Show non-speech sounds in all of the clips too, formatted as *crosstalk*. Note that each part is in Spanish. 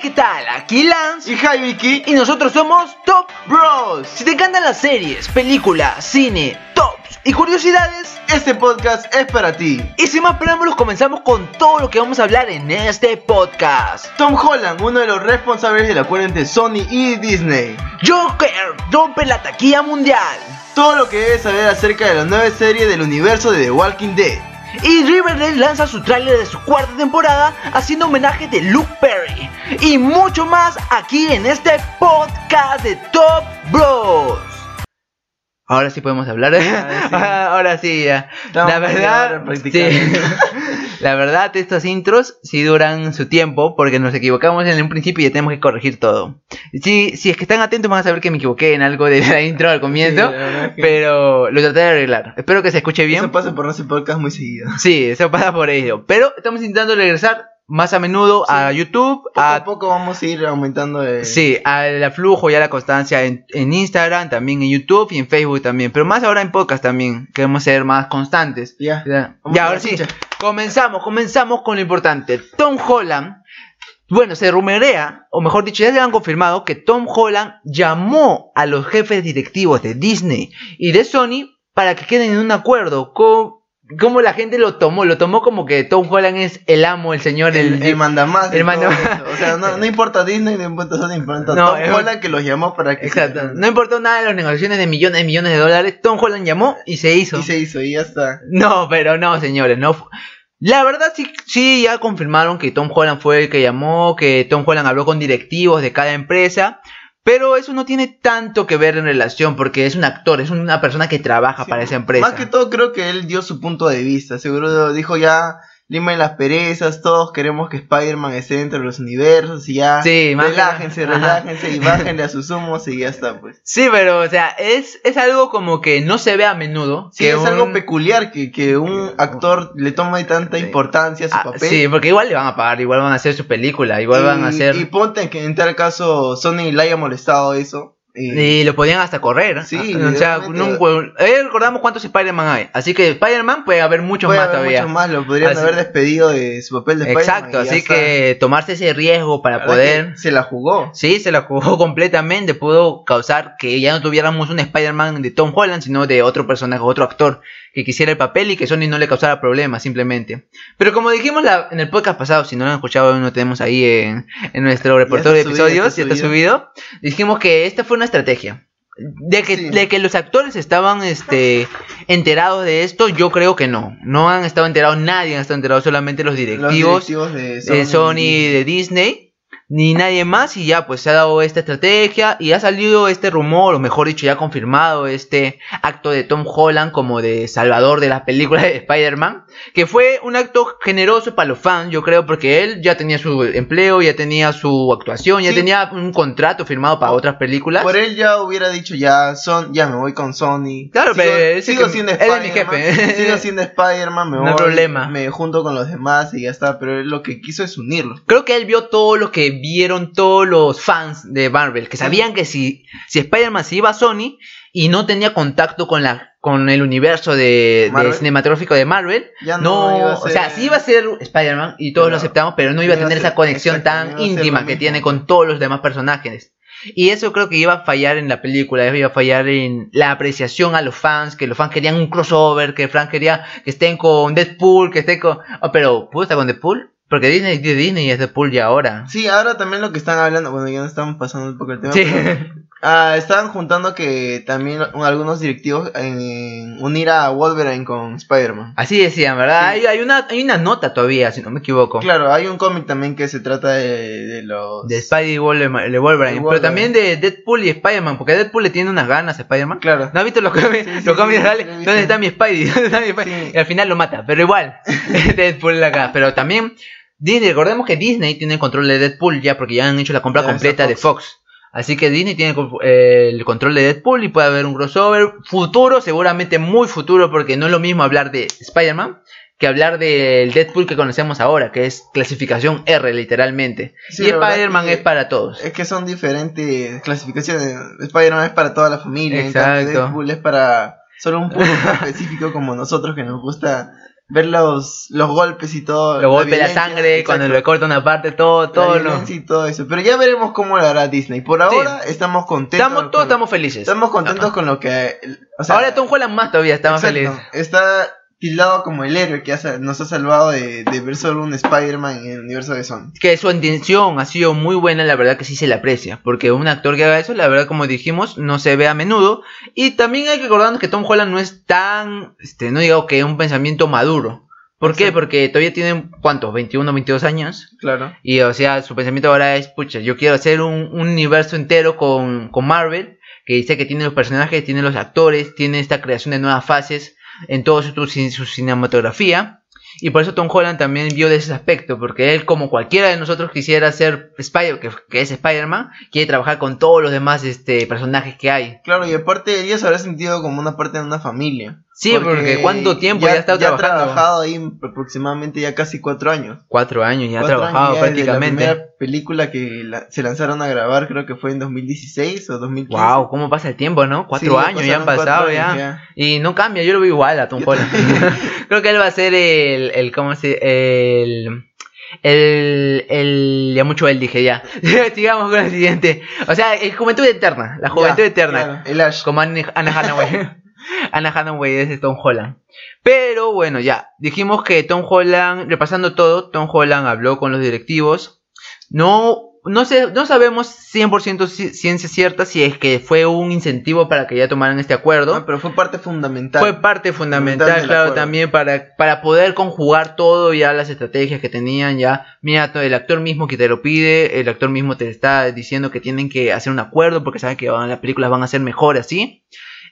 ¿qué tal? Aquí Lance Y Vicky. y nosotros somos Top Bros. Si te encantan las series, películas, cine, tops y curiosidades, Este podcast es para ti. y sin más preámbulos comenzamos con todo lo que vamos a hablar en este podcast. Tom Holland, uno de los responsables del acuerdo entre Sony y Disney. Joker rompe la taquilla mundial. Todo lo que debes saber acerca de la nueva serie del universo de The Walking Dead. Y Riverdale lanza su tráiler de su cuarta temporada haciendo homenaje de Luke Perry. Y mucho más aquí en este podcast de Top Bros. Ahora sí podemos hablar. *laughs* Ahora sí. Ahora sí, ya. Estamos La verdad, sí. La verdad, estos intros sí duran su tiempo porque nos equivocamos en un principio y ya tenemos que corregir todo. Sí, si es que están atentos van a saber que me equivoqué en algo de la *laughs* intro al comienzo, Sí, la verdad que- pero lo traté de arreglar. Espero que se escuche bien. Eso pasa por no hacer podcast muy seguido. Sí, eso pasa por ello. Pero estamos intentando regresar más a menudo a YouTube, Poco a, a poco vamos a ir aumentando el... sí, al flujo y a la constancia en, en Instagram, también en YouTube y en Facebook también. Pero más ahora en podcast también. Queremos ser más constantes. Ya. Ya, ya, ahora sí. Comenzamos, comenzamos con lo importante. Tom Holland. Bueno, se rumorea, o mejor dicho, ya se han confirmado que Tom Holland llamó a los jefes directivos de Disney y de Sony para que queden en un acuerdo. con cómo la gente lo tomó? Lo tomó como que Tom Holland es el amo, el señor, el, El, el mandamás. el mandamás. O sea, no, no *laughs* importa Disney, no importa Sony, importa No, Tom Holland que los llamó para que... Exacto. No importó nada de las negociaciones de millones y millones de dólares. Tom Holland llamó y se hizo. Y se hizo, y ya está. No, pero no, señores, no. La verdad sí, sí, ya confirmaron que Tom Holland fue el que llamó, que Tom Holland habló con directivos de cada empresa, pero eso no tiene tanto que ver en relación, porque es un actor, es una persona que trabaja Sí, para esa empresa. Más que todo creo que él dio su punto de vista. Seguro dijo ya, limen las perezas, todos queremos que Spider-Man esté dentro de los universos y ya. Sí, más relájense, Ajá. relájense y bájenle a sus humos y ya está pues. *laughs* Sí, pero, o sea, es, es algo como que no se ve a menudo. Sí, que es un- algo peculiar que, que un actor le tome tanta importancia a su Ah, papel. Sí, porque igual le van a pagar, igual van a hacer su película, igual y, van a hacer... y ponte que en tal caso Sony le haya molestado eso. Y- Y lo podían hasta correr. Sí, o sea, nunca- eh, recordamos cuántos Spider-Man hay. Así que Spider-Man puede haber muchos puede más haber todavía. muchos más, lo podrían Así- haber despedido de su papel de Spider-Man. Exacto, así que tomarse ese riesgo para poder... se la jugó. Sí, se la jugó *laughs* completamente, pudo causar que ya no tuviéramos un Spider-Man de Tom Holland, sino de otro personaje, otro actor que quisiera el papel y que Sony no le causara problemas simplemente. Pero como dijimos la- en el podcast pasado, si no lo han escuchado, lo tenemos ahí en, en nuestro repertorio de episodios, ya está subido, dijimos que esta fue una estrategia. De que, Sí. de que los actores estaban este, enterados de esto, yo creo que no. No han estado enterados, nadie han estado enterado, solamente los Los directivos de de Sony y de Disney, ni nadie más, y ya pues se ha dado esta estrategia y ha salido este rumor, o mejor dicho, ya confirmado este acto de Tom Holland como de salvador de las películas de Spider-Man, que fue un acto generoso para los fans, yo creo, porque él ya tenía su empleo, ya tenía su actuación, ya Sí. tenía un contrato firmado para otras películas. Por él ya hubiera dicho ya son ya me voy con Sony. Claro, sigo, pero sigo siendo él es mi Spider-Man. jefe. *laughs* sigo siendo Spider-Man, me No voy, problema. me junto con los demás y ya está, pero él lo que quiso es unirlos. Creo que él vio todo lo que vieron todos los fans de Marvel, que sabían que si, si Spider-Man se iba a Sony y no tenía contacto con la con el universo de, cinematográfico de Marvel, Ya no, no, iba a o sea, ser- sí iba a ser Spider-Man y todos lo aceptamos, pero no iba a no iba a tener ser- esa conexión exacto, tan ser íntima que tiene con todos los demás personajes. Y eso creo que iba a fallar en la película, iba a fallar en la apreciación a los fans, que los fans querían un crossover, que Frank quería que estén con Deadpool, que estén con... Oh, pero, ¿puedo estar con Deadpool? Porque Disney Disney y es Deadpool ya ahora. Sí, ahora también lo que están hablando, bueno, ya no estamos pasando un poco el tema. Sí. pero, ah, estaban juntando que también algunos directivos en unir a Wolverine con Spider-Man. Así decían, ¿verdad? Sí. Hay, hay una, hay una nota todavía, si no me equivoco. Claro, hay un cómic también que se trata de, de los... De Spidey y Wolverine, de Wolverine, De pero también de Deadpool y Spider-Man, porque Deadpool le tiene unas ganas a Spider-Man. Claro. ¿No has visto los cómics? Sí, los cómics sí, ¿Dónde está mi Spidey? *laughs* ¿Dónde está mi Spidey? Y al final lo mata, pero igual. *laughs* Deadpool acá. Pero también Disney, recordemos que Disney tiene el control de Deadpool ya, porque ya han hecho la compra Ya, completa de Fox. Así que Disney tiene eh, el control de Deadpool y puede haber un crossover futuro, seguramente muy futuro, porque no es lo mismo hablar de Spider-Man que hablar del Deadpool que conocemos ahora, que es clasificación R literalmente. Sí, y Spider-Man es para todos. Es que son diferentes clasificaciones. Spider-Man es para toda la familia. en cambio Exacto. Deadpool es para solo un público *laughs* específico como nosotros que nos gusta ver los, los golpes y todo. Lo golpe la sangre, cuando le cortan una parte, todo, la todo. lo- violencia y todo eso. Pero ya veremos cómo lo hará Disney. Por ahora estamos contentos. Estamos, todos lo- estamos felices. estamos contentos con lo que. o sea, Ahora Tom Holland más todavía está más feliz. Está tildado como el héroe que ha nos ha salvado de, de ver solo un Spider-Man en el universo de Sony. Que su intención ha sido muy buena, la verdad que sí se le aprecia. Porque un actor que haga eso, la verdad, como dijimos, no se ve a menudo. Y también hay que recordarnos que Tom Holland no es tan, este, no digo que un pensamiento maduro. ¿Por qué? Porque todavía tiene, ¿cuántos? 21, 22 años. Claro. Y o sea, su pensamiento ahora es, pucha, yo quiero hacer un, un universo entero con, con Marvel, que dice que tiene los personajes, tiene los actores, tiene esta creación de nuevas fases en toda su, su, cinematografía. Y por eso Tom Holland también vio de ese aspecto, porque él, como cualquiera de nosotros quisiera ser Spider, que, es Spider-Man, quiere trabajar con todos los demás este, personajes que hay. Claro, y aparte ella se habrá sentido como una parte de una familia. Sí, porque ¿cuánto tiempo ya ha estado ya ha trabajando? trabajado ahí aproximadamente ya casi cuatro años. Cuatro años ya ha trabajado ya prácticamente. La primera película que la- se lanzaron a grabar creo que fue en 2016 o 2015. Wow, cómo pasa el tiempo, ¿no? Cuatro Sí, años ya han pasado ya. años Y no cambia, yo lo veo igual a Tom Holland. *laughs* Creo que él va a ser el, el ¿cómo se el el, el, ya mucho él dije ya. *laughs* Sigamos con el siguiente. O sea, el juventud eterna, la juventud Ya, eterna. claro, el Ash. Como Anne, Hathaway. *laughs* Anna Hathaway es de Tom Holland. Pero bueno, ya. Dijimos que Tom Holland, repasando todo, Tom Holland habló con los directivos. No, no, sé, no sabemos 100% ci- ciencia cierta si es que fue un incentivo para que ya tomaran este acuerdo. Ah, pero fue parte fundamental. Fue parte fundamental, claro, acuerdo. también para, para poder conjugar todo ya las estrategias que tenían ya. Mira, el actor mismo que te lo pide, el actor mismo te está diciendo que tienen que hacer un acuerdo porque saben que van- las películas van a ser mejores así.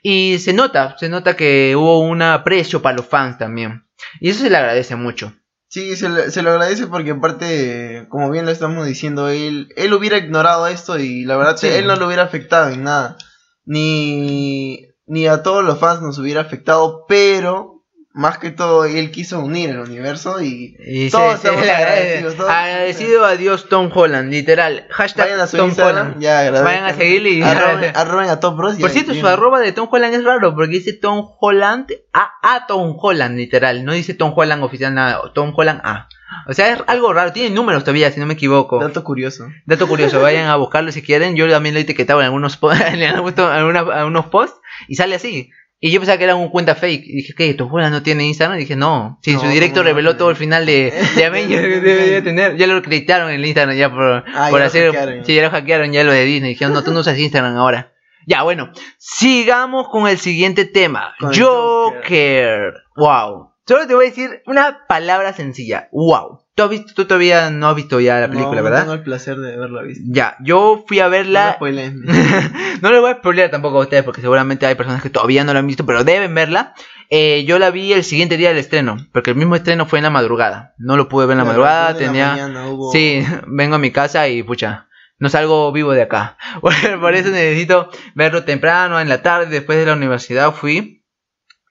Y se nota, se nota que hubo un aprecio para los fans también. Y eso se le agradece mucho. Sí, se, le- se lo agradece porque aparte, como bien lo estamos diciendo, él, él hubiera ignorado esto y la verdad Sí. él no lo hubiera afectado en nada. Ni, ni a todos los fans nos hubiera afectado, pero más que todo él quiso unir el universo y Y Todos se, se estamos *laughs* agradecidos, todos. Agradecido a Dios Tom Holland, literal. Hashtag vayan a su Tom Instagram, Holland. ya. Vayan a seguirle y arroben, arroben a Top Bros. Por cierto, su arroba de Tom Holland es raro porque dice Tom Holland a, a Tom Holland, literal. No dice Tom Holland oficial nada, Tom Holland a. O sea, es algo raro. Tiene números todavía, si no me equivoco. Dato curioso. Dato curioso, vayan a buscarlo si quieren. Yo también lo he etiquetado en algunos, po- *laughs* en algunos, algunas- algunos posts y sale así. Y yo pensaba que era un cuenta fake. Y dije, ¿qué? ¿Tom Holland no tiene Instagram? Y dije, no. Si No, su directo reveló todo el final de, de Avengers, *laughs* debería tener. Ya lo acreditaron en el Instagram ya por, Ah, por ya hacer. hackearon. Sí, ya lo hackearon ya lo de Disney. Dijeron, no, tú no usas Instagram ahora. Ya, bueno. Sigamos con el siguiente tema. Con Joker. Wow. Solo te voy a decir una palabra sencilla. Wow. ¿Tú, has visto, tú todavía no has visto ya la película, no, ¿verdad? No tengo el placer de haberla visto. Ya, yo fui a verla. No *laughs* no le voy a spoilear tampoco a ustedes porque seguramente hay personas que todavía no la han visto, pero deben verla. Eh, yo la vi el siguiente día del estreno, porque el mismo estreno fue en la madrugada. No lo pude ver en la madrugada, tenía... mañana hubo- Sí, vengo a mi casa y pucha, no salgo vivo de acá. *laughs* Por eso necesito verlo temprano, en la tarde, después de la universidad fui.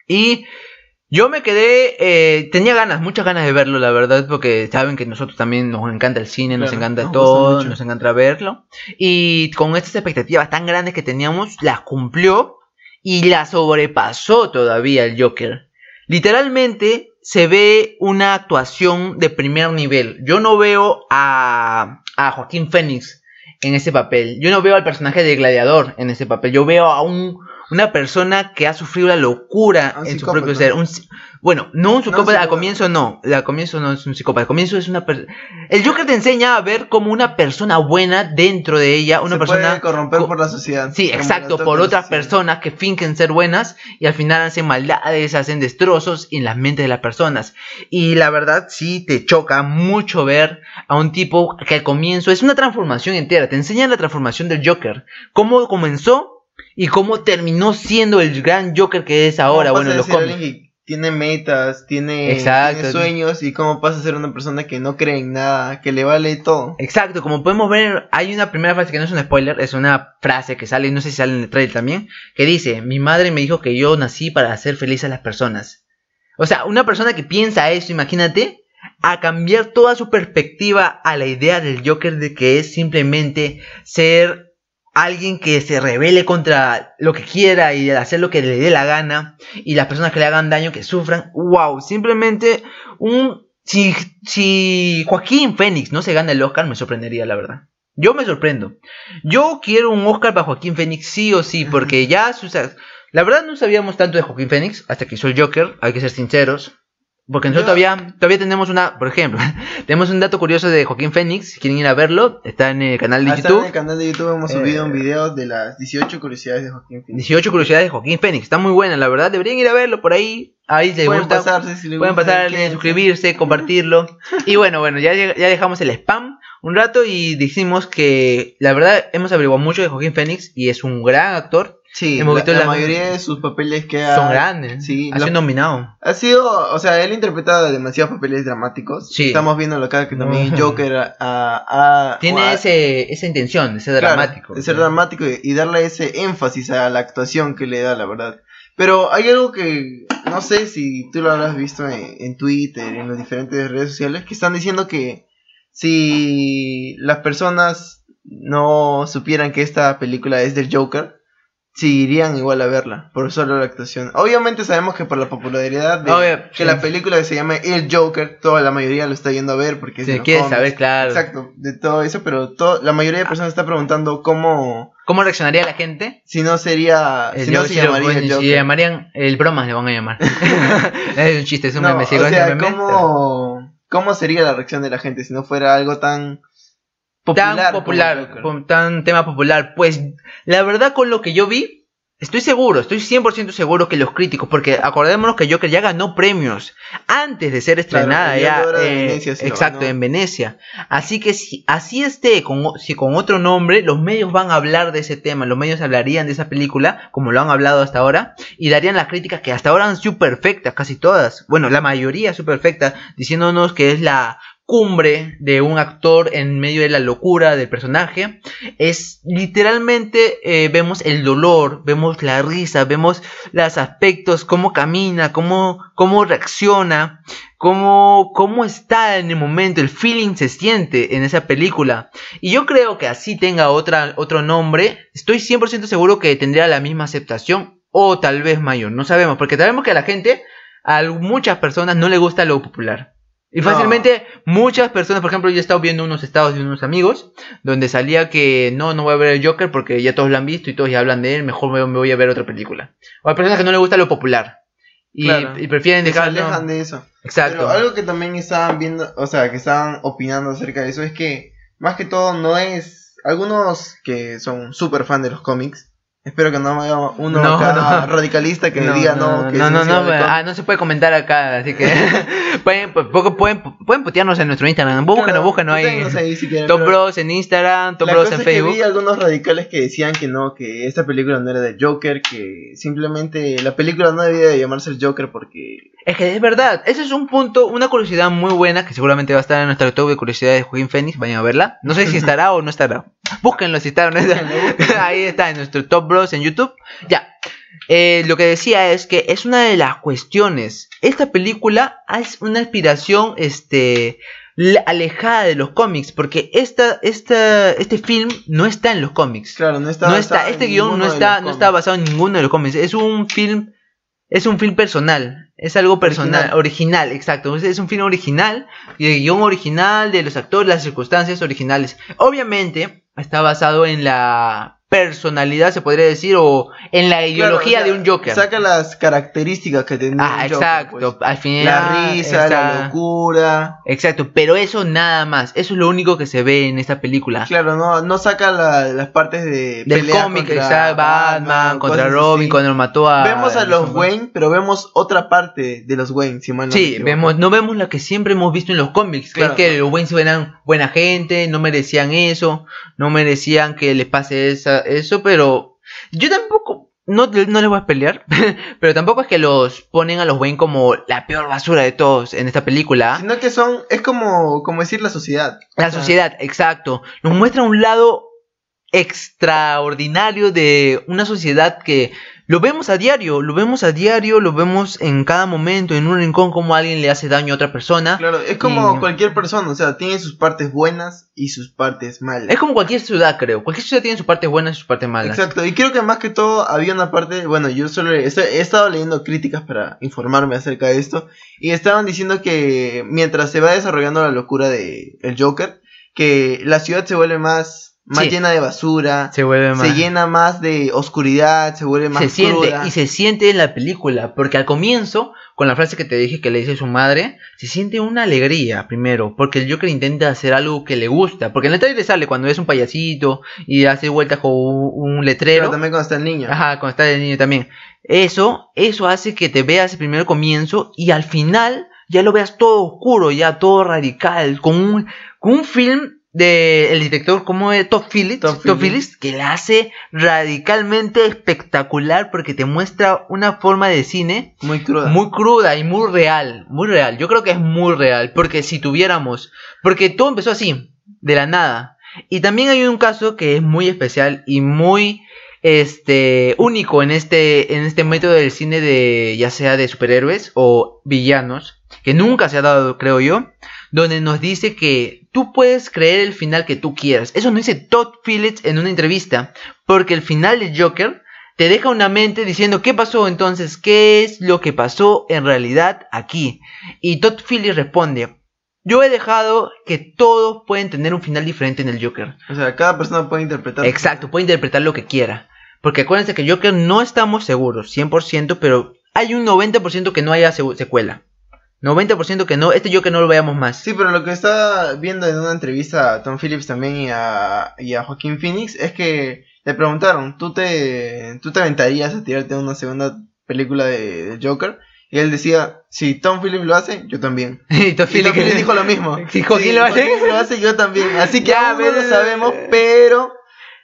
Y yo me quedé, eh, tenía ganas, muchas ganas de verlo, la verdad, porque saben que nosotros también nos encanta el cine, nos encanta nos todo, nos encanta verlo. Y con estas expectativas tan grandes que teníamos, las cumplió y la sobrepasó todavía el Joker. Literalmente se ve una actuación de primer nivel. Yo no veo a, a Joaquín Phoenix en ese papel. Yo no veo al personaje de Gladiador en ese papel. Yo veo a un, una persona que ha sufrido la locura A un en su propio ser. Un bueno, no un psicópata, psicópata. al comienzo no. Al comienzo no es un psicópata. Al comienzo es una persona. El Joker te enseña a ver como una persona buena dentro de ella. Una se persona. puede corromper co- por la sociedad. Sí, exacto, por otras personas que fingen ser buenas y al final hacen maldades, hacen destrozos en las mentes de las personas. Y la verdad sí te choca mucho ver a un tipo que al comienzo es una transformación entera, te enseñan la transformación del Joker, cómo comenzó y cómo terminó siendo el gran Joker que es ahora, ¿Cómo bueno, los tiene metas, tiene, Exacto. tiene sueños y cómo pasa a ser una persona que no cree en nada, que le vale todo. Exacto, como podemos ver, hay una primera frase que no es un spoiler, es una frase que sale, no sé si sale en el trailer también, que dice, mi madre me dijo que yo nací para hacer feliz a las personas. O sea, una persona que piensa eso, imagínate, a cambiar toda su perspectiva a la idea del Joker de que es simplemente ser alguien que se revele contra lo que quiera y hacer lo que le dé la gana y las personas que le hagan daño que sufran. Wow, simplemente un si, si Joaquín Fénix no se gana el Oscar me sorprendería la verdad. Yo me sorprendo. Yo quiero un Oscar para Joaquín Fénix sí o sí porque ya sus la verdad no sabíamos tanto de Joaquín Fénix hasta que hizo el Joker, hay que ser sinceros. Porque nosotros todavía, todavía tenemos una, por ejemplo, *laughs* tenemos un dato curioso de Joaquín Fénix, si quieren ir a verlo, está en el canal de Ah, YouTube. está en el canal de YouTube hemos subido Eh, un video de las 18 curiosidades de Joaquín Phoenix. 18 curiosidades de Joaquín Fénix, está muy buena, la verdad, deberían ir a verlo por ahí, ahí les Pueden gusta, pasarse si les pueden gusta, pasarle, suscribirse, compartirlo. Y bueno, bueno, ya, ya dejamos el spam un rato y decimos que la verdad hemos averiguado mucho de Joaquín Fénix y es un gran actor, Sí, Hemos la, visto la la- mayoría de sus papeles que ha, son grandes, sí, ha sido nominado. ha sido, o sea, él interpreta demasiados papeles dramáticos. Sí. Estamos viendo acá que también. Joker a, a- a- Tiene a- ese, esa intención de ser claro, dramático. de ser dramático y, y darle ese énfasis a la actuación que le da, la verdad. Pero hay algo que no sé si tú lo habrás visto en, en Twitter, en las diferentes redes sociales, que están diciendo que si las personas no supieran que esta película es del Joker, sí irían igual a verla, por solo la actuación. Obviamente sabemos que por la popularidad de Obvio, que sí. la película se llama El Joker, toda la mayoría lo está yendo a ver porque Si quieres cómics. saber, claro, Exacto, de todo eso, pero to- la mayoría de personas está preguntando cómo, cómo reaccionaría la gente. si no sería, El si no Joker- se si lo- llamaría el si Joker. llamarían el bromas le van a llamar. *laughs* es un chiste, es un No, meme. o sea. ¿cómo, ¿cómo sería la reacción de la gente si no fuera algo tan popular? tan popular, tan tema popular. Pues la verdad con lo que yo vi, estoy seguro, estoy 100% seguro que los críticos, porque acordémonos que Joker ya ganó premios antes de ser Claro, estrenada el ya. Eh, Venecia lo exacto, en Venecia. Así que si así esté, con, si con otro nombre, los medios van a hablar de ese tema, los medios hablarían de esa película, como lo han hablado hasta ahora, y darían las críticas que hasta ahora han sido perfectas, casi todas, bueno, la mayoría son perfectas, diciéndonos que es la cumbre de un actor en medio de la locura del personaje es literalmente eh, vemos el dolor, vemos la risa, vemos los aspectos, cómo camina, cómo, cómo reacciona, cómo, cómo está en el momento, el feeling se siente en esa película. Y yo creo que así tenga otra, otro nombre, estoy 100% seguro que tendría la misma aceptación o tal vez mayor, no sabemos, porque sabemos que a la gente, a muchas personas no le gusta lo popular. Y No. fácilmente muchas personas, por ejemplo, yo he estado viendo unos estados de unos amigos donde salía que no, no voy a ver el Joker porque ya todos lo han visto y todos ya hablan de él, mejor me, me voy a ver otra película. O hay personas que no les gusta lo popular y, Claro. y prefieren se dejar... no, alejan de eso. Exacto. Pero algo que también estaban viendo, o sea, que estaban opinando acerca de eso es que, más que todo, no es. Algunos que son súper fan de los cómics, espero que no me haya uno No, acá *laughs* no. radicalista que diga no, que no, no, no, ah, no se puede comentar acá, así que *laughs* pueden, pueden, pueden, pueden putearnos en nuestro Instagram, búsquenos, Claro, ahí. putéennos ahí si quieren, Top Bros en Instagram, Top Bros en es que Facebook. vi algunos radicales que decían que no, que esta película no era de Joker, que simplemente la película no debía de llamarse el Joker porque Es que es verdad, ese es un punto, una curiosidad muy buena que seguramente va a estar en nuestro top de curiosidades de Joaquín Phoenix, vayan a verla. No sé si *laughs* estará o no estará. Búsquenlo si está. Ahí está en nuestro Top Bros en YouTube. Ya. Eh, lo que decía es que es una de las cuestiones. Esta película es una inspiración este, le- alejada de los cómics, porque esta, esta, este film no está en los cómics. claro, no está no está, este guion no está, no está basado en ninguno de los cómics. Es un film, es un film personal. Es algo personal, original, exacto. Es, es un film original, el guion original de los actores, las circunstancias originales. Obviamente está basado en la personalidad, se podría decir, o en la Claro, ideología o sea, de un Joker. Saca las características que tenía ah, un Joker, exacto. pues. Al final, La risa, la locura. Exacto, pero eso nada más. Eso es lo único que se ve en esta película. Claro, no, no saca la- las partes de Del cómic, contra exacto, Batman, contra cosas Robin, así. cuando mató a. Vemos a los Wayne, pero vemos otra parte de los Wayne, si mal no Sí, vemos, no vemos lo que siempre hemos visto en los cómics, que es que los Wayne eran buena gente, no merecían eso, no merecían que les pase esa, eso, pero yo tampoco, no, no les voy a pelear, *laughs* pero tampoco es que los ponen a los Wayne como la peor basura de todos en esta película. Sino que son, es como, como decir la sociedad. La O sea, sociedad, exacto, nos muestra un lado extraordinario de una sociedad que lo vemos a diario, lo vemos a diario, lo vemos en cada momento, en un rincón, como alguien le hace daño a otra persona. Claro, es como Y- cualquier persona, o sea, tiene sus partes buenas y sus partes malas. Es como cualquier ciudad, creo. Cualquier ciudad tiene sus partes buenas y sus partes malas. Exacto, y creo que más que todo había una parte, bueno, yo solo he, he estado leyendo críticas para informarme acerca de esto, y estaban diciendo que mientras se va desarrollando la locura de el Joker, que la ciudad se vuelve más, más Sí. llena de basura, Se vuelve más. se llena más de oscuridad, se vuelve más se siente cruda. y se siente en la película porque al comienzo con la frase que te dije que le dice su madre se siente una alegría primero porque el Joker intenta hacer algo que le gusta porque en el trailer sale cuando es un payasito y hace vueltas con un, letrero Pero también cuando está el niño. Ajá, cuando está de niño también. Eso, eso hace que te veas el primer comienzo y al final ya lo veas todo oscuro, ya todo radical, con un, con un film de el director como de Todd Phillips, Phillips. Phillips, que la hace radicalmente espectacular porque te muestra una forma de cine Muy cruda. muy cruda y muy real, muy real. Yo creo que es muy real, porque si tuviéramos, porque todo empezó así, de la nada. Y también hay un caso que es muy especial y muy este único en este en este método del cine de ya sea de superhéroes o villanos, que nunca se ha dado, creo yo, donde nos dice que tú puedes creer el final que tú quieras. Eso no dice Todd Phillips en una entrevista, porque el final de Joker te deja una mente diciendo qué pasó entonces, qué es lo que pasó en realidad aquí. Y Todd Phillips responde, yo he dejado que todos pueden tener un final diferente en el Joker. O sea, cada persona puede interpretar. Exacto, puede interpretar lo que quiera. Porque acuérdense que Joker no estamos seguros, 100%, pero hay un 90% que no haya se- secuela. 90% que no, este Joker no lo veamos más. Sí, pero lo que estaba viendo en una entrevista a Tom Phillips también y a, y a Joaquín Phoenix es que le preguntaron, ¿tú te, ¿tú te aventarías a tirarte una segunda película de, de Joker? Y él decía, si Tom Phillips lo hace, yo también. *laughs* y Tom Phillips- dijo lo mismo. *laughs* Si Joaquín lo hace. Lo hace, yo también. Así que Ya, aún no lo pero- sabemos, pero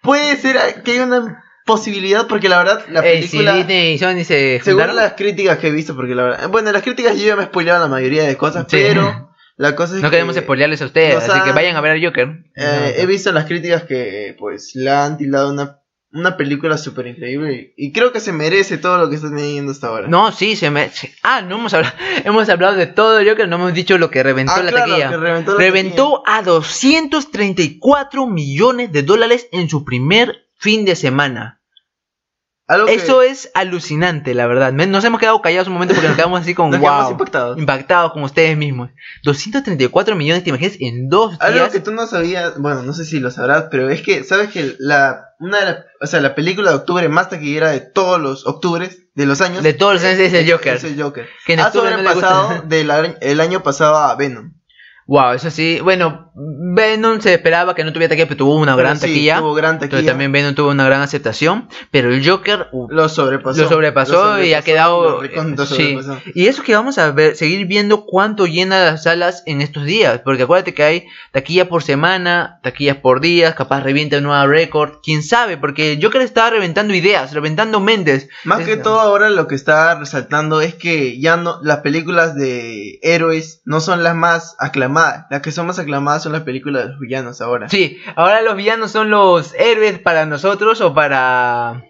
puede ser que haya una posibilidad porque la verdad la Eh, si película... Disney y Sony se Según las críticas que he visto, porque la verdad... Bueno, las críticas yo ya me spoileaban la mayoría de cosas, Sí. pero *laughs* la cosa es no que... queremos spoilearles a ustedes, así que vayan a ver a Joker. Eh, he visto las críticas que pues la han tildado una, una película súper increíble y creo que se merece todo lo que está teniendo hasta ahora. No, sí, se me... se- Ah, no hemos hablado... *laughs* hemos hablado de todo Joker, no hemos dicho lo que reventó Ah, la claro, taquilla. reventó la Reventó a 234 millones de dólares en su primer fin de semana. Algo que Eso es alucinante, la verdad. Nos hemos quedado callados un momento porque nos quedamos así con *laughs* nos wow. impactados. Impactados con ustedes mismos. 234 millones, ¿te imaginas? En dos Algo días. que tú no sabías, bueno, no sé si lo sabrás, pero es que, ¿sabes que la, una de o sea, la película de octubre más taquillera de todos los octubres de los años? De todos los años es el Joker. Es el Joker. Que en ha no sobrepasado gusta. del año- el año pasado a Venom. Wow, eso sí. Bueno, Venom se esperaba que no tuviera taquilla, pero tuvo una gran sí, taquilla. tuvo gran Entonces taquilla. también Venom tuvo una gran aceptación. Pero el Joker, uh, Lo sobrepasó. Lo sobrepasó y ha quedado- lo recontra sí. Y eso que vamos a ver, seguir viendo cuánto llena las salas en estos días. Porque acuérdate que hay taquilla por semana, taquillas por días, capaz revienta un nuevo récord. Quién sabe, porque Joker está reventando ideas, reventando mentes. Más Es- que todo ahora lo que está resaltando es que ya no las películas de héroes no son las más aclamadas. Las que son más aclamadas son las películas de los villanos ahora. Sí, ahora los villanos son los héroes para nosotros o para...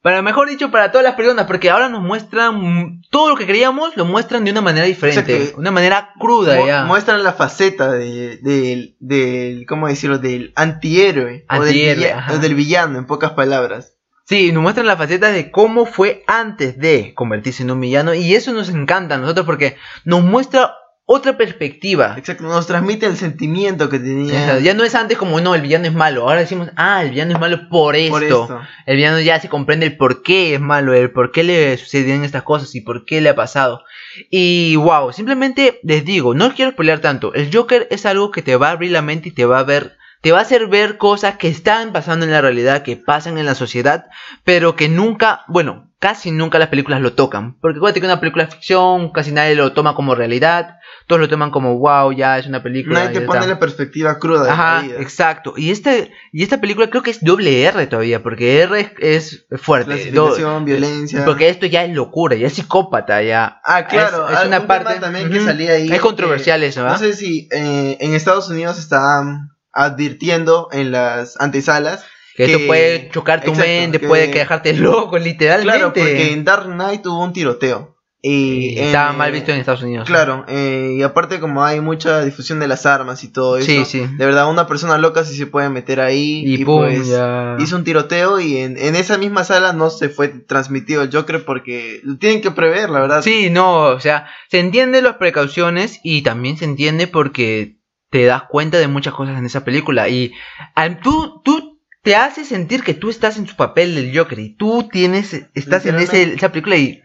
Para, mejor dicho, para todas las personas, porque ahora nos muestran todo lo que creíamos, lo muestran de una manera diferente, Exacto. una manera cruda Mu- ya. Muestran la faceta de- del, del, ¿cómo decirlo? Del antihéroe. o, del o del villano, en pocas palabras. Sí, nos muestran la faceta de cómo fue antes de convertirse en un villano y eso nos encanta a nosotros porque nos muestra otra perspectiva. Exacto, nos transmite el sentimiento que tenía ya no es antes como no, el villano es malo. Ahora decimos, ah, el villano es malo por esto. por esto. El villano ya se comprende el por qué es malo, el por qué le sucedían estas cosas y por qué le ha pasado. Y wow, simplemente les digo, no quiero spoilear tanto. El Joker es algo que te va a abrir la mente y te va a ver, te va a hacer ver cosas que están pasando en la realidad, que pasan en la sociedad, pero que nunca, bueno, casi nunca las películas lo tocan. Porque acuérdate que una película de ficción, casi nadie lo toma como realidad. Todos lo toman como wow, ya es una película. Nadie te pone está". la perspectiva cruda de Ajá, la vida. exacto. Y esta, y esta película creo que es doble R todavía, porque R es, es fuerte. Clasificación, Do- violencia. Porque esto ya es locura, ya es psicópata, ya. Ah, claro, Es, es una un parte también que salía ahí. Es controversial eso, ¿ah? No sé si eh, en Estados Unidos están advirtiendo en las antesalas Que, puede chocar tu exacto, mente, que- puede dejarte loco, *laughs* literalmente. Claro, porque en Dark Knight hubo un tiroteo. Y Y estaba mal visto en Estados Unidos. Claro, eh, y aparte como hay mucha difusión de las armas y todo eso, Sí, sí. de verdad una persona loca sí se puede meter ahí Y, pues ya. hizo un tiroteo y en, en esa misma sala no se fue transmitido el Joker porque lo tienen que prever, la verdad. Sí, no, o sea, se entiende las precauciones y también se entiende porque te das cuenta de muchas cosas en esa película y al- tú, tú te haces sentir que tú estás en su papel del Joker y tú tienes, estás en ese, esa película y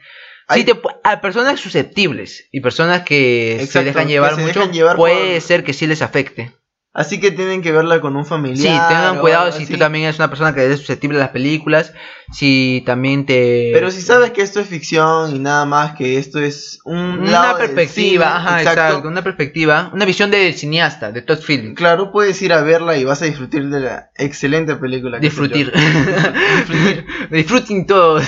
sí te a personas susceptibles y personas que se dejan llevar se mucho, dejan llevar puede por- ser que sí les afecte. Así que tienen que verla con un Sí, familiar. tengan o cuidado si tú también eres una persona que es susceptible a las películas, si también te... Pero si sabes que esto es ficción y nada más que esto es un Una perspectiva, cine, ajá, exacto. una perspectiva, una visión del cineasta, de Todd Phillips. Claro, puedes ir a verla y vas a disfrutar de la excelente película. que Disfrutir. Joker. *laughs* Disfruten todos.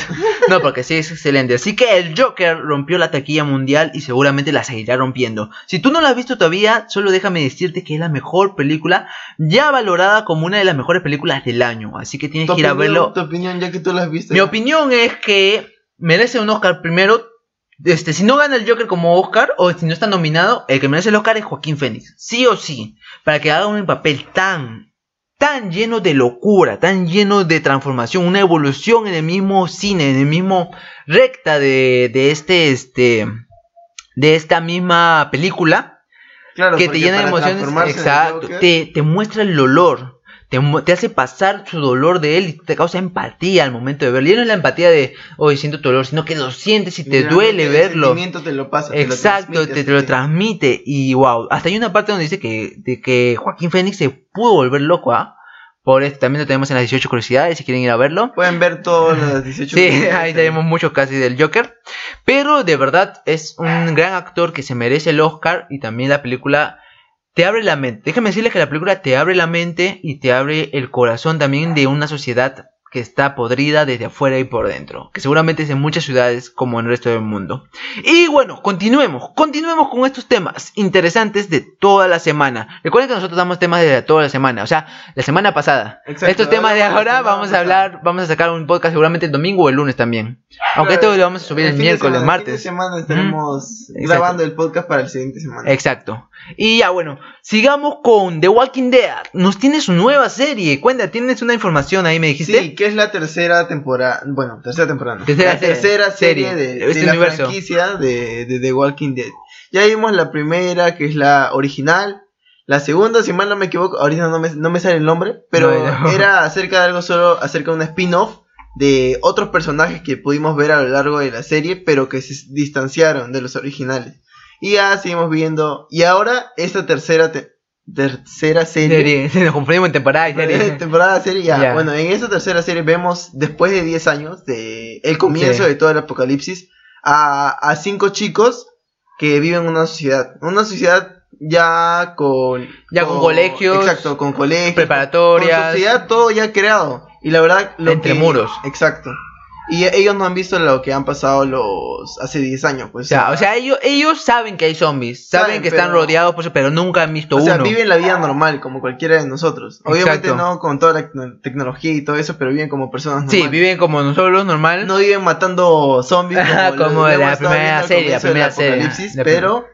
No, porque sí es excelente. Así que el Joker rompió la taquilla mundial y seguramente la seguirá rompiendo. Si tú no la has visto todavía, solo déjame decirte que es la mejor película, ya valorada como una de las mejores películas del año. Así que tienes que ir a verlo. tu opinión, ya que tú Mi opinión es que merece un Oscar primero. Este, si no gana el Joker como Oscar, o si no está nominado, el que merece el Oscar es Joaquín Phoenix. Sí o sí. Para que haga un papel tan, tan lleno de locura, tan lleno de transformación, una evolución en el mismo cine, en el mismo recta de, de este, este, de esta misma película Claro, que te llena de emociones. Exacto. Te, te muestra el dolor. Te, hace pasar su dolor de él y te causa empatía al momento de verlo. Y no es la empatía de, hoy siento tu dolor, sino que lo sientes y te duele el verlo. sentimiento te lo pasa. te lo Exacto, transmite, te, lo transmite. Y wow, hasta hay una parte donde dice que, de que Joaquín Fénix se pudo volver loco, ¿ah? Por esto también lo tenemos en las 18 curiosidades si quieren ir a verlo. Pueden ver todas las *laughs* 18 Sí, películas ahí tenemos muchos casi del Joker. Pero de verdad es un gran actor que se merece el Oscar y también la película te abre la mente. Déjame decirles que la película te abre la mente y te abre el corazón también de una sociedad que está podrida desde afuera y por dentro. Que seguramente es en muchas ciudades como en el resto del mundo. Y bueno, continuemos. Continuemos con estos temas interesantes de toda la semana. Recuerden que nosotros damos temas de toda la semana. O sea, la semana pasada. Exacto, estos temas de ahora vamos a hablar. Vamos a sacar un podcast seguramente el domingo o el lunes también. Aunque Claro, esto lo vamos a subir el, de miércoles, semana, martes. El fin de semana estaremos grabando el podcast para el siguiente semana. Exacto. Y ya bueno, sigamos con The Walking Dead. Nos tienes su nueva serie. Cuenta, tienes una información ahí, me dijiste. Sí, que es la tercera temporada. Bueno, tercera temporada. no. Tercera la serie. tercera serie, Serie. de, de este de la franquicia de, de The Walking Dead. Ya vimos la primera, que es la original. La segunda, si mal no me equivoco, ahorita no me, no me sale el nombre, pero No, no. era acerca de algo solo, acerca de un spin-off de otros personajes que pudimos ver a lo largo de la serie, pero que se distanciaron de los originales. Y ya seguimos viendo. Y ahora, esta tercera, te- tercera serie Serie. *laughs* Nos confundimos en temporada y serie. *laughs* temporada serie ya. Bueno, en esta tercera serie vemos después de 10 años de el comienzo Sí. de todo el apocalipsis a, a cinco chicos que viven en una sociedad, una sociedad ya con Ya con colegios, exacto, con colegios, con Preparatorias. sociedad todo ya creado y la verdad lo Entre que- muros. exacto. Y ellos no han visto lo que han pasado los hace 10 años, pues. O sea, o sea, ellos, ellos saben que hay zombies, saben, Saben, que están rodeados por eso, pero nunca han visto O sea, uno. viven la vida normal, como cualquiera de nosotros. Obviamente Exacto. no con toda la tecno- tecnología y todo eso, pero viven como personas Sí, normales. viven como nosotros, normal. No viven matando zombies como, *laughs* como lo la primera serie, la primera serie, pero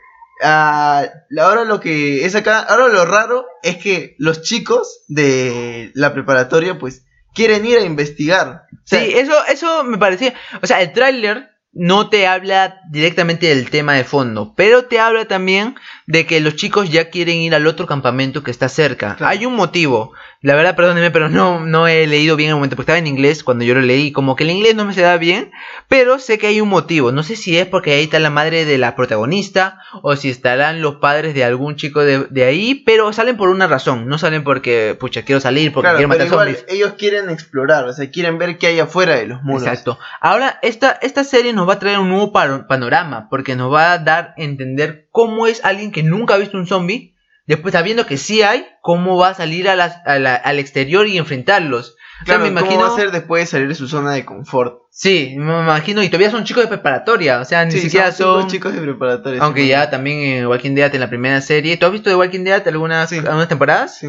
ah, ahora lo que es acá, ahora lo raro es que los chicos de la preparatoria pues quieren ir a investigar. Sí, eso, eso me parecía. O sea, el tráiler no te habla directamente del tema de fondo, pero te habla también de que los chicos ya quieren ir al otro campamento que está cerca. Claro. Hay un motivo. La verdad, perdónenme, pero no, no he leído bien el momento, porque estaba en inglés cuando yo lo leí. Como que el inglés no me se da bien, pero sé que hay un motivo. No sé si es porque ahí está la madre de la protagonista, o si estarán los padres de algún chico de, de ahí, pero salen por una razón. No salen porque, pucha, quiero salir, porque claro, quiero matar igual zombies. ellos quieren explorar, o sea, quieren ver qué hay afuera de los muros. Exacto. Ahora, esta, esta serie nos va a traer un nuevo panorama, porque nos va a dar a entender cómo es alguien que nunca ha visto un zombie, después sabiendo que sí hay, cómo va a salir a las- a la- al exterior y enfrentarlos. O sea, Claro, me ¿cómo imagino... va a ser después de salir de su zona de confort? Sí, me imagino, y todavía son chicos de preparatoria, o sea, ni Sí, siquiera cinco son... chicos de preparatoria. Aunque sí, ya también en Walking Dead en la primera serie. ¿Tú has visto The Walking Dead algunas, Sí. algunas temporadas? Sí.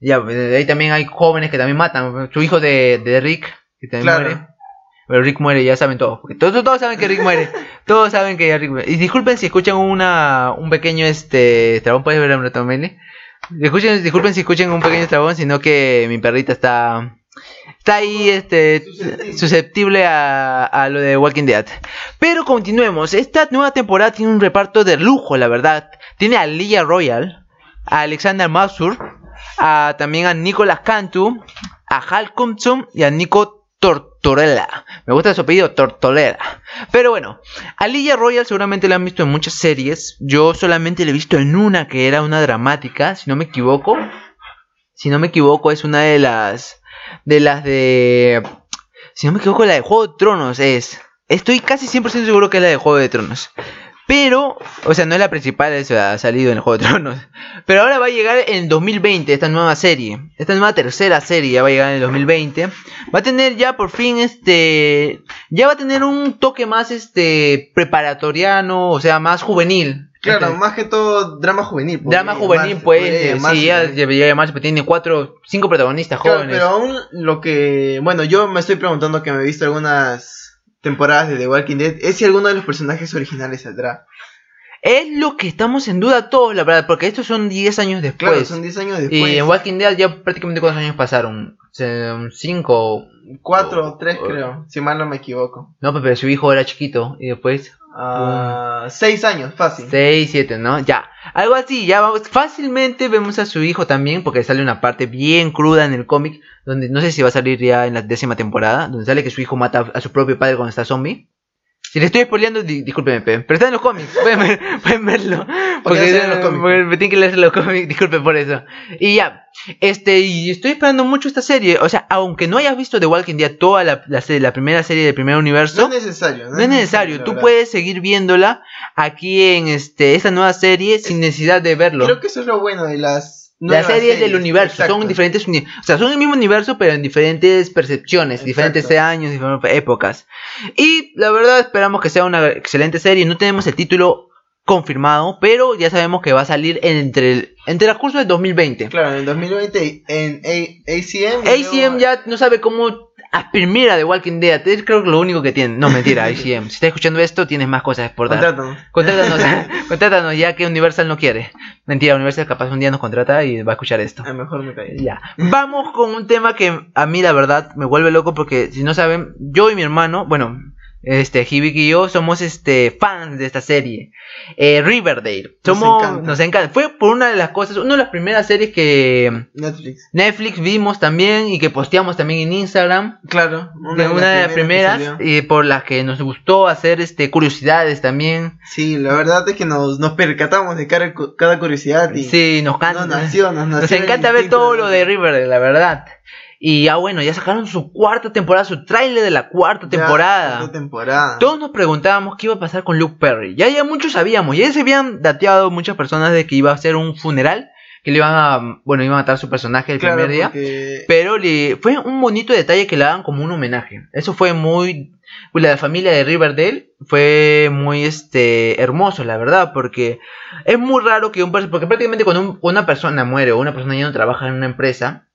Ya, de ahí también hay jóvenes que también matan. Su hijo de, de Rick, que también Claro. muere. Pero Rick muere, ya saben todos. Porque todos, todos saben que Rick muere. *laughs* todos saben que Rick muere. Y disculpen si escuchan una, un pequeño este trabón, puedes ver a Tomeli. Disculpen, disculpen si escuchan un pequeño trabón, sino que mi perrita está está ahí este Susceptible. susceptible a, a lo de Walking Dead. Pero continuemos. Esta nueva temporada tiene un reparto de lujo, la verdad. Tiene a Leah Royal, a Alexander Masur, a, también a Nicolas Cantu, a Hal Compton y a Nico Tortorella. Me gusta su apellido, Tortorella. Pero bueno, a Royal seguramente la han visto en muchas series. Yo solamente la he visto en una que era una dramática, si no me equivoco. Si no me equivoco, es una de las. De las de. Si no me equivoco, la de Juego de Tronos es. Estoy casi 100% seguro que es la de Juego de Tronos. Pero, o sea, no es la principal, eso ha salido en el Juego de Tronos. Pero ahora va a llegar en 2020 esta nueva serie. Esta nueva tercera serie ya va a llegar en el 2020. Va a tener ya por fin este... Ya va a tener un toque más este... Preparatoriano, o sea, más juvenil. Claro, Este, más que todo drama juvenil. podría Drama juvenil, pues. podría sí, ya ¿no? debería llamarse, porque tiene cuatro, cinco protagonistas Claro, jóvenes. pero aún lo que. Bueno, yo me estoy preguntando que me he visto algunas temporadas de The Walking Dead. Es si alguno de los personajes originales saldrá. Es lo que estamos en duda todos, la verdad, porque estos son 10 años después. Claro, son 10 años después. y en Walking Dead ya prácticamente cuántos años pasaron. 5. 4 o 3, o- creo. Si mal no me equivoco. No, pero su hijo era chiquito. Y después 6 años, fácil. 6, 7, ¿no? Ya. Algo así, ya vamos. Fácilmente vemos a su hijo también, porque sale una parte bien cruda en el cómic, donde no sé si va a salir ya en la décima temporada, donde sale que su hijo mata a su propio padre cuando está zombie. Si le estoy spoileando, di- discúlpeme, pe, pero está en los cómics, pueden, ver- *laughs* pueden verlo. Porque en los cómics. porque me tienen que leer los cómics, disculpe por eso. Y ya, este, y estoy esperando mucho esta serie. O sea, aunque no hayas visto The Walking Dead toda la, la, serie- la primera serie del primer universo, No es necesario. no es necesario, tú puedes seguir viéndola aquí en este esta nueva serie sin necesidad de verlo. Creo que eso es lo bueno de las. Las nuevas series del series, universo exacto. son diferentes, o sea, son el mismo universo pero en diferentes percepciones, Exacto. diferentes años, diferentes épocas. Y la verdad esperamos que sea una excelente serie. No tenemos el título confirmado, pero ya sabemos que va a salir entre el entre el curso del 2020. Claro, en el 2020 en A- ACM. ACM ya no sabe cómo a The Walking Dead. Es creo que lo único que tiene. No, mentira, *laughs* ACM. Si estás escuchando esto, tienes más cosas por dar. Contrátanos. Contrátanos, *laughs* contrátanos ya que Universal no quiere. Mentira, Universal capaz un día nos contrata y va a escuchar esto. A lo mejor me caí. Ya. Vamos con un tema que a mí la verdad me vuelve loco porque si no saben, yo y mi hermano, bueno, este Hibik y yo somos este fans de esta serie. Eh, Riverdale. Nos Somos encanta. nos encanta. Fue por una de las cosas, una de las primeras series que Netflix. Netflix vimos también y que posteamos también en Instagram. Claro. de una de las primeras y por las que nos gustó hacer este curiosidades también. Sí, la verdad es que nos, nos percatamos de cada, cada curiosidad y Sí, nos no, canta. nació, nos, nació encanta ver todo de- lo de Riverdale, la verdad. Y ya bueno, ya sacaron su cuarta temporada, su tráiler de la cuarta Ya, temporada. cuarta temporada. Todos nos preguntábamos qué iba a pasar con Luke Perry. Ya, ya muchos sabíamos, ya se habían dateado muchas personas de que iba a ser un funeral, que le iban a, bueno, iban a matar a su personaje el Claro, primer día. porque- Pero le, fue un bonito detalle que le hagan como un homenaje. Eso fue muy... La familia de Riverdale fue muy este hermoso, la verdad, porque es muy raro que un. Porque prácticamente cuando un- una persona muere o una persona ya no trabaja en una empresa,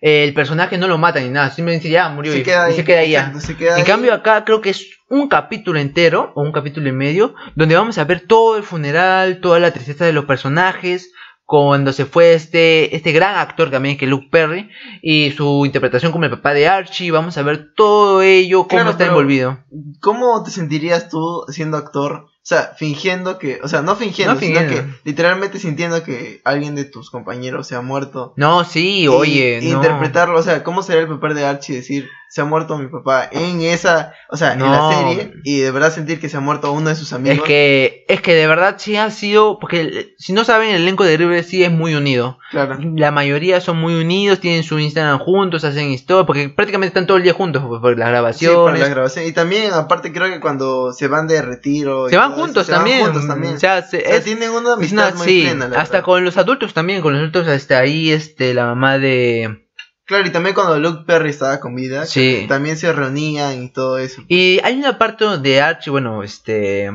el personaje no lo mata ni nada, simplemente ya murió se y, queda y ahí, se queda ahí ya. exacto, se queda En ahí. cambio acá creo que es un capítulo entero o un capítulo y medio donde vamos a ver todo el funeral, toda la tristeza de los personajes, cuando se fue este este gran actor también que es Luke Perry y su interpretación como el papá de Archie, vamos a ver todo ello, cómo Claro, está envolvido. ¿Cómo te sentirías tú siendo actor? O sea, fingiendo que, o sea, no fingiendo, No sino fingiendo. que literalmente sintiendo que alguien de tus compañeros se ha muerto. No, sí, Y- oye, y no. interpretarlo, o sea, ¿cómo sería el papel de Archie decir, se ha muerto mi papá en esa, o sea, en la serie y de verdad sentir que se ha muerto uno de sus amigos? Es que, es que de verdad sí ha sido, porque si no saben, el elenco de River sí es muy unido. Claro. La mayoría son muy unidos, tienen su Instagram juntos, hacen historia, porque prácticamente están todo el día juntos pues, por las Sí, para grabaciones. la grabación. Y también, aparte, creo que cuando se van de retiro. se van eso, juntos se van también. juntos también. O sea, se- O sea, es- tienen una amistad una- muy sí, plena, hasta verdad. con los adultos también, con los adultos hasta ahí, este, la mamá de... Claro, y también cuando Luke Perry estaba con vida, Sí. también se reunían y todo eso. Y hay una parte de Archie, bueno, este...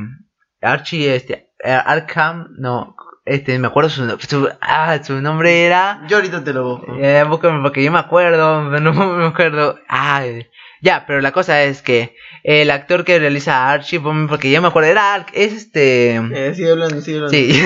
Archie, este... Arkham, no... este, me acuerdo su, su- ah, su nombre era, Yo ahorita te lo busco. eh, búscame porque yo me acuerdo, *laughs* no me acuerdo, ah, ya, pero la cosa es que el actor que realiza a Archie, porque yo me acuerdo, era, Ark- es este... Eh, sigue hablando, sigue hablando. Sí,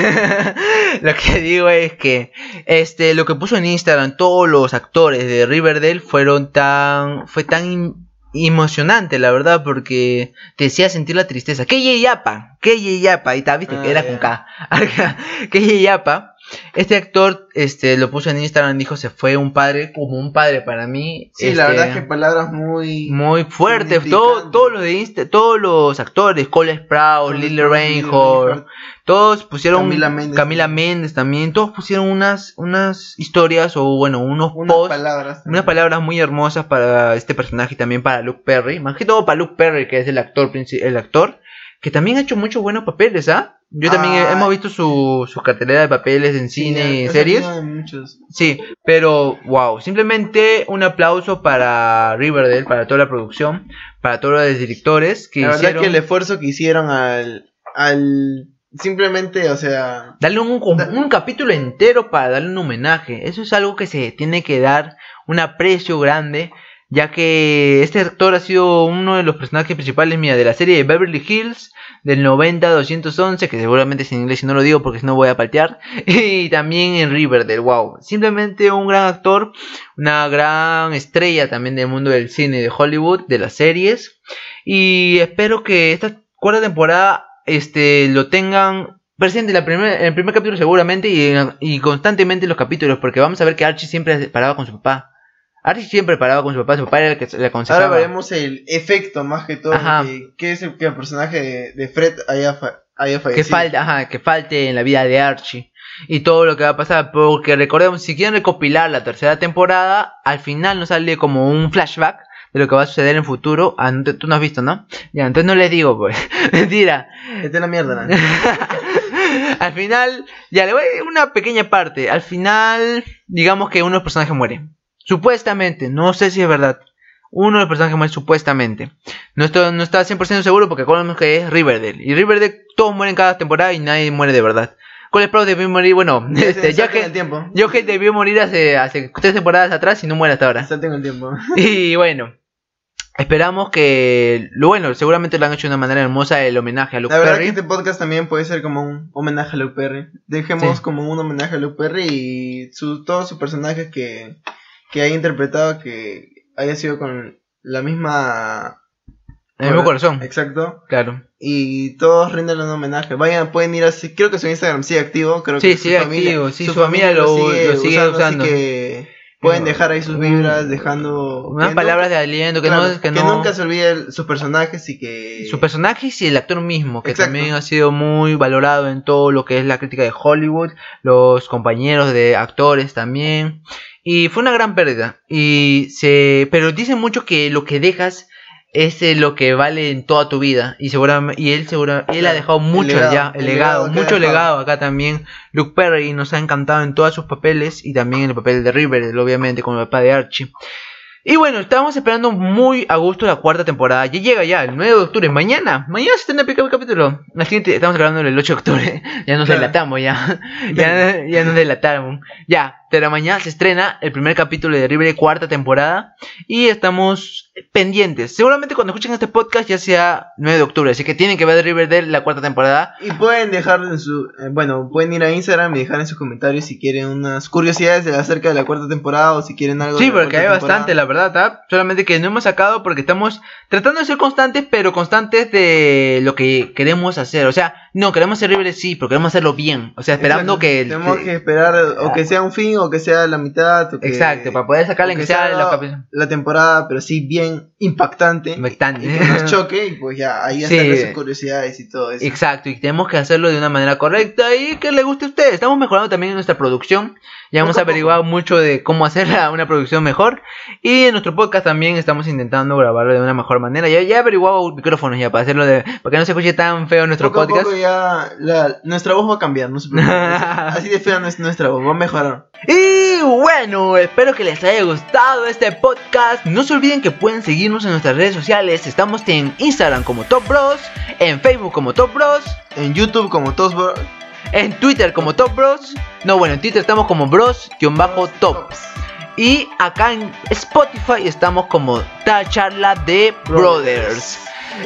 *laughs* lo que digo es que este lo que puso en Instagram todos los actores de Riverdale fueron tan fue tan emocionante, la verdad, porque te hacía sentir la tristeza. Que Yapa, que Yapa, y está, viste Ah, que era con K. *laughs* que Yapa, este actor este lo puso en Instagram, dijo se fue un padre como un padre para mí. Sí, la este, verdad es que palabras muy. muy fuerte, significante. todo, todos los de Insta, todos los actores, Cole Cole Lily Reinhardt. todos pusieron Camila Méndez. Camila Méndez también, todos pusieron unas unas historias o bueno, unos Unas posts, palabras. unas palabras muy hermosas para este personaje y también para Luke Perry, más que todo para Luke Perry que es el actor el actor que también ha hecho muchos buenos papeles, ¿ah? Yo también he- Ah. hemos visto su, su cartelera de papeles en cine y series. Sí, pero wow, simplemente un aplauso para Riverdale, para toda la producción, para todos los directores que La verdad hicieron que el esfuerzo que hicieron al. al simplemente, o sea. darle un, un, un capítulo entero para darle un homenaje. Eso es algo que se tiene que dar un aprecio grande, ya que este actor ha sido uno de los personajes principales mira, de la serie de Beverly Hills del 90 a 211, que seguramente es en inglés y no lo digo porque si no voy a paltear, *laughs* y también en Riverdale, wow, simplemente un gran actor, una gran estrella también del mundo del cine de Hollywood, de las series, y espero que esta cuarta temporada este, lo tengan presente en, la primer- el primer capítulo seguramente y, y constantemente en los capítulos, porque vamos a ver que Archie siempre paraba con su papá. Archie siempre paraba con su papá, su papá era el que le aconsejaba. Ahora veremos el efecto más que todo. Que, que es el que el personaje de, de Fred haya, fa- haya que fallecido. falta, ajá, que falte en la vida de Archie y todo lo que va a pasar, porque recordemos, si quieren recopilar la tercera temporada, al final nos sale como un flashback de lo que va a suceder en el futuro. Ah, tú no has visto, ¿no? Ya, entonces no les digo, pues. *laughs* Mentira. Esta es la mierda, ¿no? *laughs* al final, ya le voy a una pequeña parte. Al final, digamos que uno de los personajes muere. Supuestamente, no sé si es verdad. Uno de los personajes muere supuestamente. No, estoy, no está 100% seguro porque acordamos que es Riverdale. Y Riverdale todos mueren cada temporada y nadie muere de verdad. Cole Sprouse debió morir, bueno, *laughs* este, ya que tiempo. Joker debió morir hace, hace tres temporadas atrás y no muere hasta ahora. Salten el tiempo. *laughs* Y bueno, esperamos que, bueno, seguramente lo han hecho de una manera hermosa el homenaje a Luke La verdad Perry. que este podcast también puede ser como un homenaje a Luke Perry. Dejemos Sí. como un homenaje a Luke Perry y su, todos sus personajes que, que haya interpretado que haya sido con la misma... El mismo corazón, Exacto. claro. Y todos rinden un homenaje. Vayan, pueden ir así. Creo que su Instagram sigue activo. Creo Sí, que sigue su familia, activo, sí, su familia lo- lo sigue usando. Así que pueden dejar ahí sus vibras, dejando. Unas palabras de aliento, que, claro, no, que, nunca se olviden sus personajes y que. Sus personajes y el actor mismo, que Exacto. también ha sido muy valorado en todo lo que es la crítica de Hollywood, los compañeros de actores también. Y fue una gran pérdida. Y se, pero dicen mucho que lo que dejas es eh, lo que vale en toda tu vida. Y seguramente, y él segura, él ha dejado mucho legado, ya, el el legado, mucho legado acá también. Luke Perry nos ha encantado en todos sus papeles y también en el papel de Riverdale, obviamente, como el papá de Archie. Y bueno, estábamos esperando muy a gusto la cuarta temporada. Ya llega ya, el 9 de octubre. Mañana, mañana se estrena el primer capítulo. La siguiente, estamos grabando el 8 de octubre. *laughs* Ya nos delatamos, ya. *laughs* ya. Ya nos delatamos. Ya, pero mañana se estrena el primer capítulo de Riverdale, cuarta temporada. Y estamos pendientes. Seguramente cuando escuchen este podcast ya sea 9 de octubre. Así que tienen que ver Riverdale, la cuarta temporada. Y pueden dejar en su. eh, bueno, pueden ir a Instagram y dejar en sus comentarios si quieren unas curiosidades de acerca de la cuarta temporada o si quieren algo Sí, de la porque hay bastante, la verdad, ¿tá? Solamente que no hemos sacado porque estamos tratando de ser constantes, pero constantes de lo que queremos hacer. O sea, no, queremos ser libres, sí, pero queremos hacerlo bien. O sea, esperando Exacto. que... Tenemos que esperar o que sea un fin o que sea la mitad. o que- Exacto, para poder sacarle o que sea la la temporada, pero sí bien impactante. Impactante. Y que nos *laughs* choque y pues ya, ahí Sí. sus curiosidades y todo eso. Exacto, y tenemos que hacerlo de una manera correcta y que le guste a ustedes. Estamos mejorando también en nuestra producción. Ya hemos averiguado mucho de cómo hacer la- *laughs* una producción mejor. Y en nuestro podcast también estamos intentando grabarlo de una mejor manera. Ya, ya he averiguado micrófonos ya para hacerlo de. para que no se escuche tan feo nuestro Poco podcast. Ya la- nuestra voz va a cambiar, no se preocupen. *laughs* Así de fea no es nuestra voz, va a mejorar. Y bueno, espero que les haya gustado este podcast. No se olviden que pueden seguirnos en nuestras redes sociales. Estamos en Instagram como Top Bros, en Facebook como Top Bros. En YouTube como todos Bro- En Twitter como Top Bros. No, bueno, en Twitter estamos como Bros-Top. Y acá en Spotify estamos como Ta Charla de Brothers.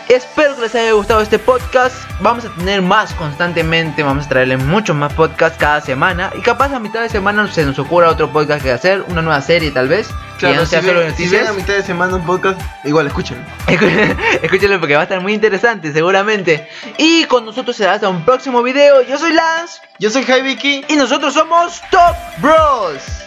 Espero que les haya gustado este podcast. Vamos a tener más constantemente. Vamos a traerles muchos más podcasts cada semana. Y capaz a mitad de semana se nos ocurra otro podcast que hacer. Una nueva serie tal vez. Claro, no si, ven, si ven a mitad de semana un podcast, igual escuchen. *laughs* Escúchenlo porque va a estar muy interesante seguramente. Y con nosotros será hasta un próximo video. Yo soy Lance. Yo soy Jai Vicky. Y nosotros somos Top Bros.